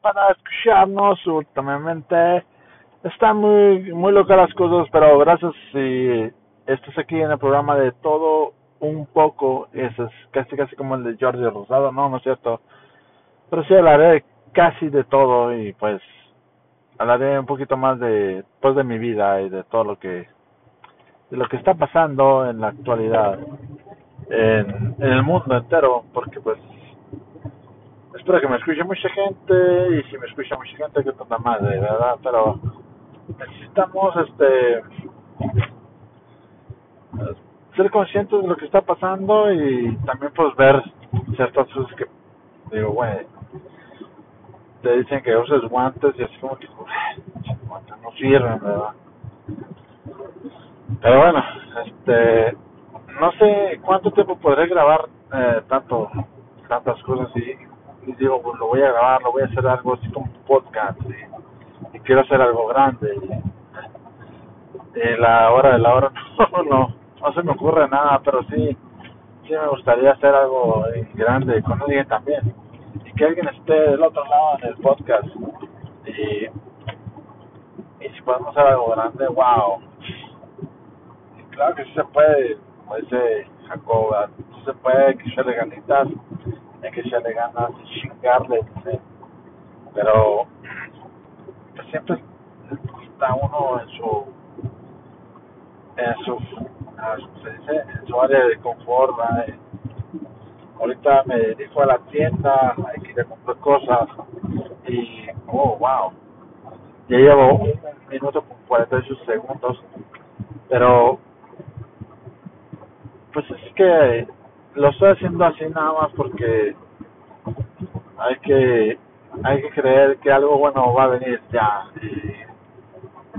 para escucharnos últimamente. Están muy, muy locas las cosas, pero gracias si estás aquí en el programa de todo un poco, eso es casi casi como el de Jordi Rosado, no, no es cierto. Pero sí hablaré casi de todo y pues hablaré un poquito más de pues de mi vida y de todo lo que de lo que está pasando en la actualidad en el mundo entero porque pues espero que me escuche mucha gente y si me escucha mucha gente que toda madre verdad pero necesitamos este ser conscientes de lo que está pasando y también pues ver ciertas cosas que digo güey te dicen que uses guantes y así como que guantes no sirven verdad pero bueno este no sé cuánto tiempo podré grabar eh, tanto tantas cosas y, y, digo pues lo voy a grabar lo voy a hacer algo así como un podcast y, quiero hacer algo grande y, y, la hora de la hora no no se me ocurre nada pero sí sí me gustaría hacer algo grande con alguien también y que alguien esté del otro lado en el podcast y y si podemos hacer algo grande wow y claro que sí se puede como dice Jacob, no se puede que echarle ganitas, hay que echarle ganas y chingarle, pero siempre está uno en su, en su, dice, en su área de confort, ahorita me dirijo a la tienda, hay que ir a comprar cosas y, oh, wow, ya llevo un minuto con 48 segundos, pero pues es que lo estoy haciendo así nada más porque hay que hay que creer que algo bueno va a venir ya y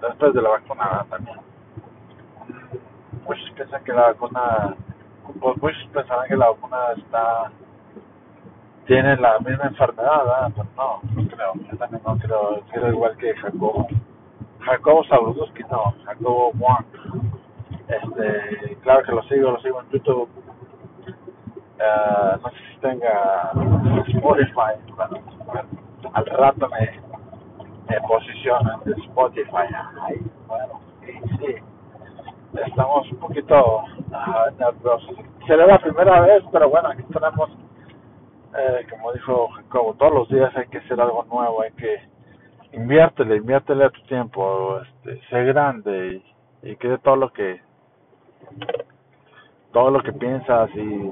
después de la vacuna también. Muchos piensan que la vacuna pues muchos pensarán que la vacuna está tiene la misma enfermedad ¿verdad? pero no no creo yo también no creo creo igual que Jacobo. Jacobo Saludos no Jacobo Juan este claro que lo sigo lo sigo en YouTube uh, no sé si tenga Spotify bueno, al rato me me posicionan de Spotify. Ay, bueno sí, sí. Estamos un poquito uh, nerviosos. Será la primera vez pero bueno aquí tenemos eh, como dijo Jacobo todos los días hay que hacer algo nuevo hay que inviértele inviértele a tu tiempo este sé grande y, y de todo lo que todo lo que piensas y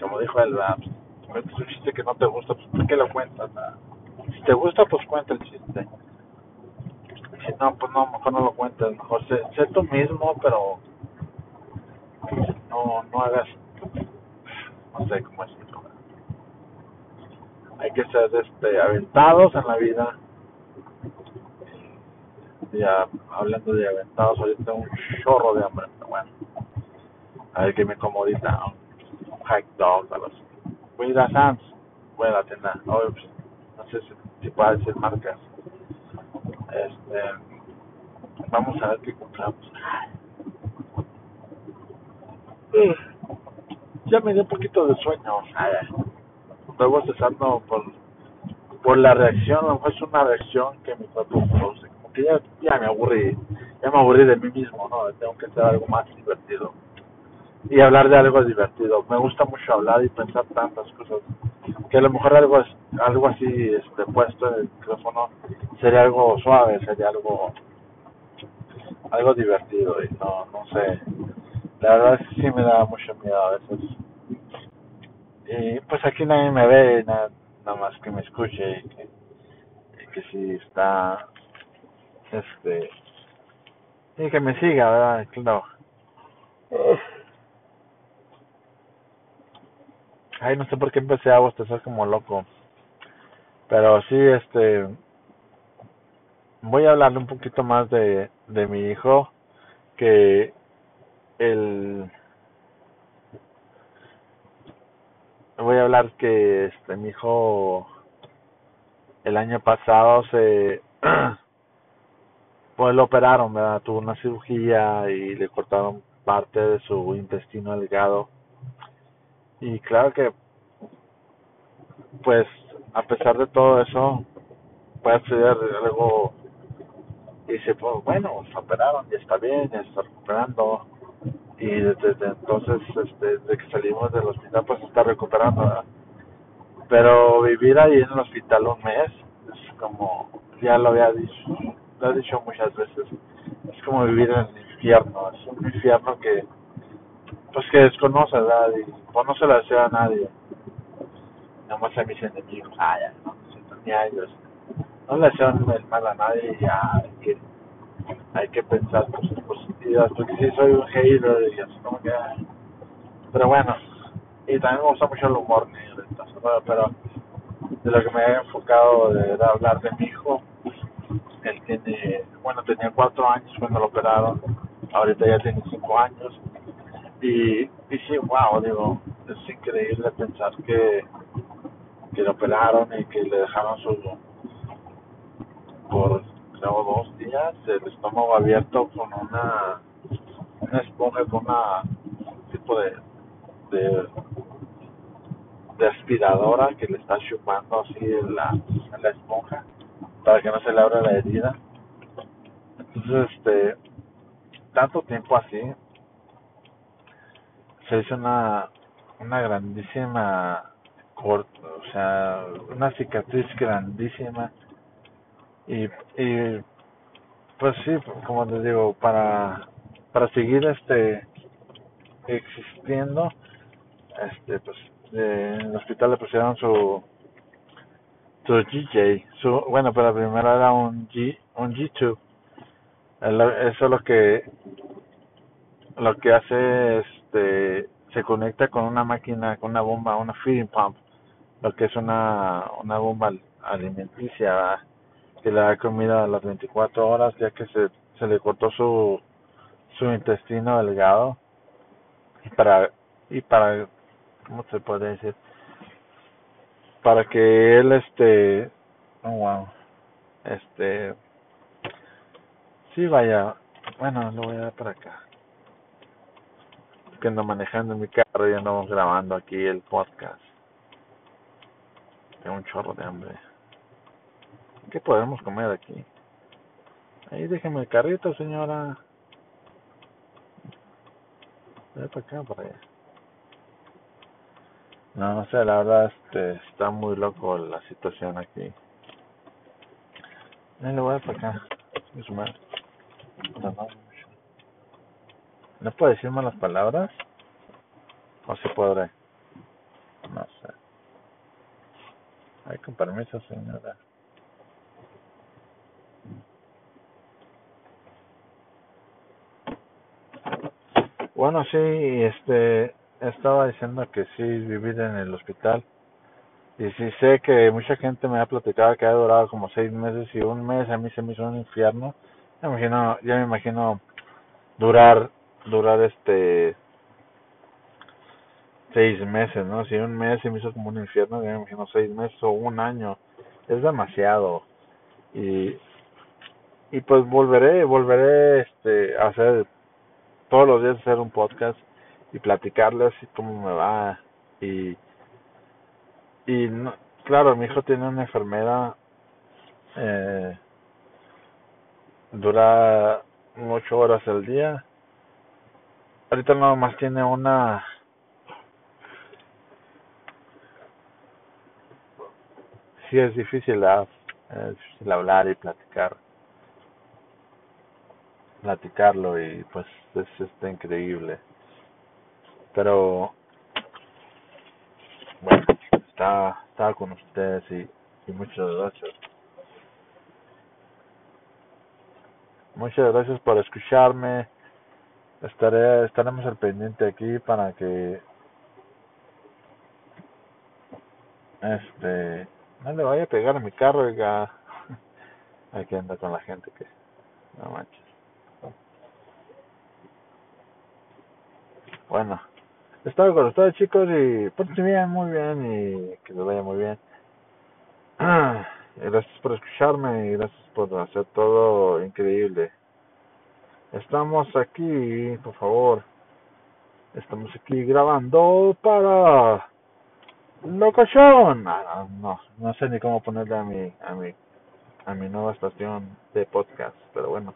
como dijo él, pues, es un chiste que no te gusta, pues ¿por qué lo cuentas? Si te gusta, pues cuenta el chiste. Si no, pues no, mejor no lo cuentes, mejor sé, sé tú mismo, pero no, no hagas, no sé cómo decirlo. Hay que ser este, aventados en la vida. Ya hablando de aventados, ahorita un chorro de hambre, a ver qué me comodita hot dog algo así. Voy a a Sam's. Voy a la tienda. Pues, no sé si, si puede decir marcas. Este vamos a ver qué compramos ya me dio un poquito de sueño. Estoy bostezando por por la reacción a es una reacción que mi cuerpo produce. Como que ya, ya me aburrí. Ya me aburrí de mí mismo no tengo que hacer algo más divertido y hablar de algo divertido. Me gusta mucho hablar y pensar tantas cosas que a lo mejor algo algo así este puesto en el micrófono sería algo suave, sería algo algo divertido y no no sé. La verdad es que sí me da mucho miedo a veces. Y pues aquí nadie me ve, nada, nada más que me escuche y que, y que si está este y que me siga, ¿verdad? Claro. Ay, no sé por qué empecé a bostezar como loco. Pero sí, este. Voy a hablarle un poquito más de, de mi hijo. Que el. Voy a hablar que este mi hijo el año pasado se pues lo operaron, ¿verdad? Tuvo una cirugía y le cortaron parte de su intestino delgado y claro que pues a pesar de todo eso, puede suceder algo y dice, pues bueno, se operaron, ya está bien, ya está recuperando. Y desde, entonces, este, desde que salimos del hospital, pues está recuperando. Pero vivir ahí en el hospital un mes, es como, ya lo había dicho, lo he dicho muchas veces, es como vivir en el infierno, es un infierno que, pues que desconoce, ¿verdad? Y pues no se lo desea a nadie, nomás a mis enemigos, ah, ya, no, ni a ellos. No le deseo el mal a nadie ya hay que, hay que pensar cosas positivas, porque si soy un hater y así como que... Pero bueno, y también me gusta mucho el humor negro, pero de lo que me he enfocado de, hablar de mi hijo, él tiene, bueno, tenía cuatro años cuando lo operaron, ahorita ya tiene cinco años, y, sí, wow, digo, es increíble pensar que, que lo operaron y que le dejaron su por creo dos días el estómago abierto con una una esponja con una tipo de de, de aspiradora que le está chupando así en la, en la esponja para que no se le abra la herida entonces este tanto tiempo así se hizo una una grandísima corte, o sea una cicatriz grandísima. Y, y pues sí como les digo para para seguir este existiendo este pues en el hospital le pusieron su su GJ su bueno pero primero era un G un G2 eso es lo que lo que hace este se conecta con una máquina con una bomba una feeding pump lo que es una una bomba alimenticia que le da comida a las 24 horas ya que se, se le cortó su su intestino delgado. Y para y para cómo se puede decir para que él este oh wow este sí vaya bueno lo voy a dar para acá que ando manejando en mi carro y andamos grabando aquí el podcast tengo un chorro de hambre ¿Qué podemos comer aquí? Ahí déjeme el carrito, señora. Ve para acá, para allá. No, no sé, la verdad este, está muy loco la situación aquí. Ahí le voy para acá. No, ¿No puedo decir malas palabras? ¿O se podré? No sé. Ay, con permiso, señora. Bueno, sí, este, estaba diciendo que sí, vivir en el hospital. Y sí sé que mucha gente me ha platicado que ha durado como seis meses y un mes a mí se me hizo un infierno. Imagino, ya me imagino durar, durar este seis meses, ¿no? Si un mes se me hizo como un infierno, ya me imagino seis meses o un año. Es demasiado. Y, y pues volveré, volveré este, a hacer todos los días hacer un podcast y platicarles cómo me va y y claro mi hijo tiene una enfermedad eh, dura ocho horas al día ahorita nada más tiene una sí es difícil, es difícil hablar y platicar platicarlo y pues es increíble. Pero bueno está estaba con ustedes y, y muchas gracias. Muchas gracias por escucharme estaré estaremos al pendiente aquí para que este no le vaya a pegar a mi carro ya aquí anda con la gente que no manches Bueno, estaba con ustedes chicos y pues bien, muy bien y que les vaya muy bien. Gracias por escucharme y gracias por hacer todo increíble. Estamos aquí, por favor. Estamos aquí grabando para locochón. No, no, no sé ni cómo ponerle a mi, a mi, a mi nueva estación de podcast, pero bueno.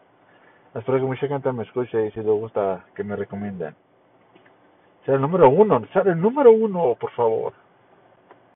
Espero que mucha gente me escuche y si les gusta que me recomienden. Ser el número uno, ser el número uno, por favor.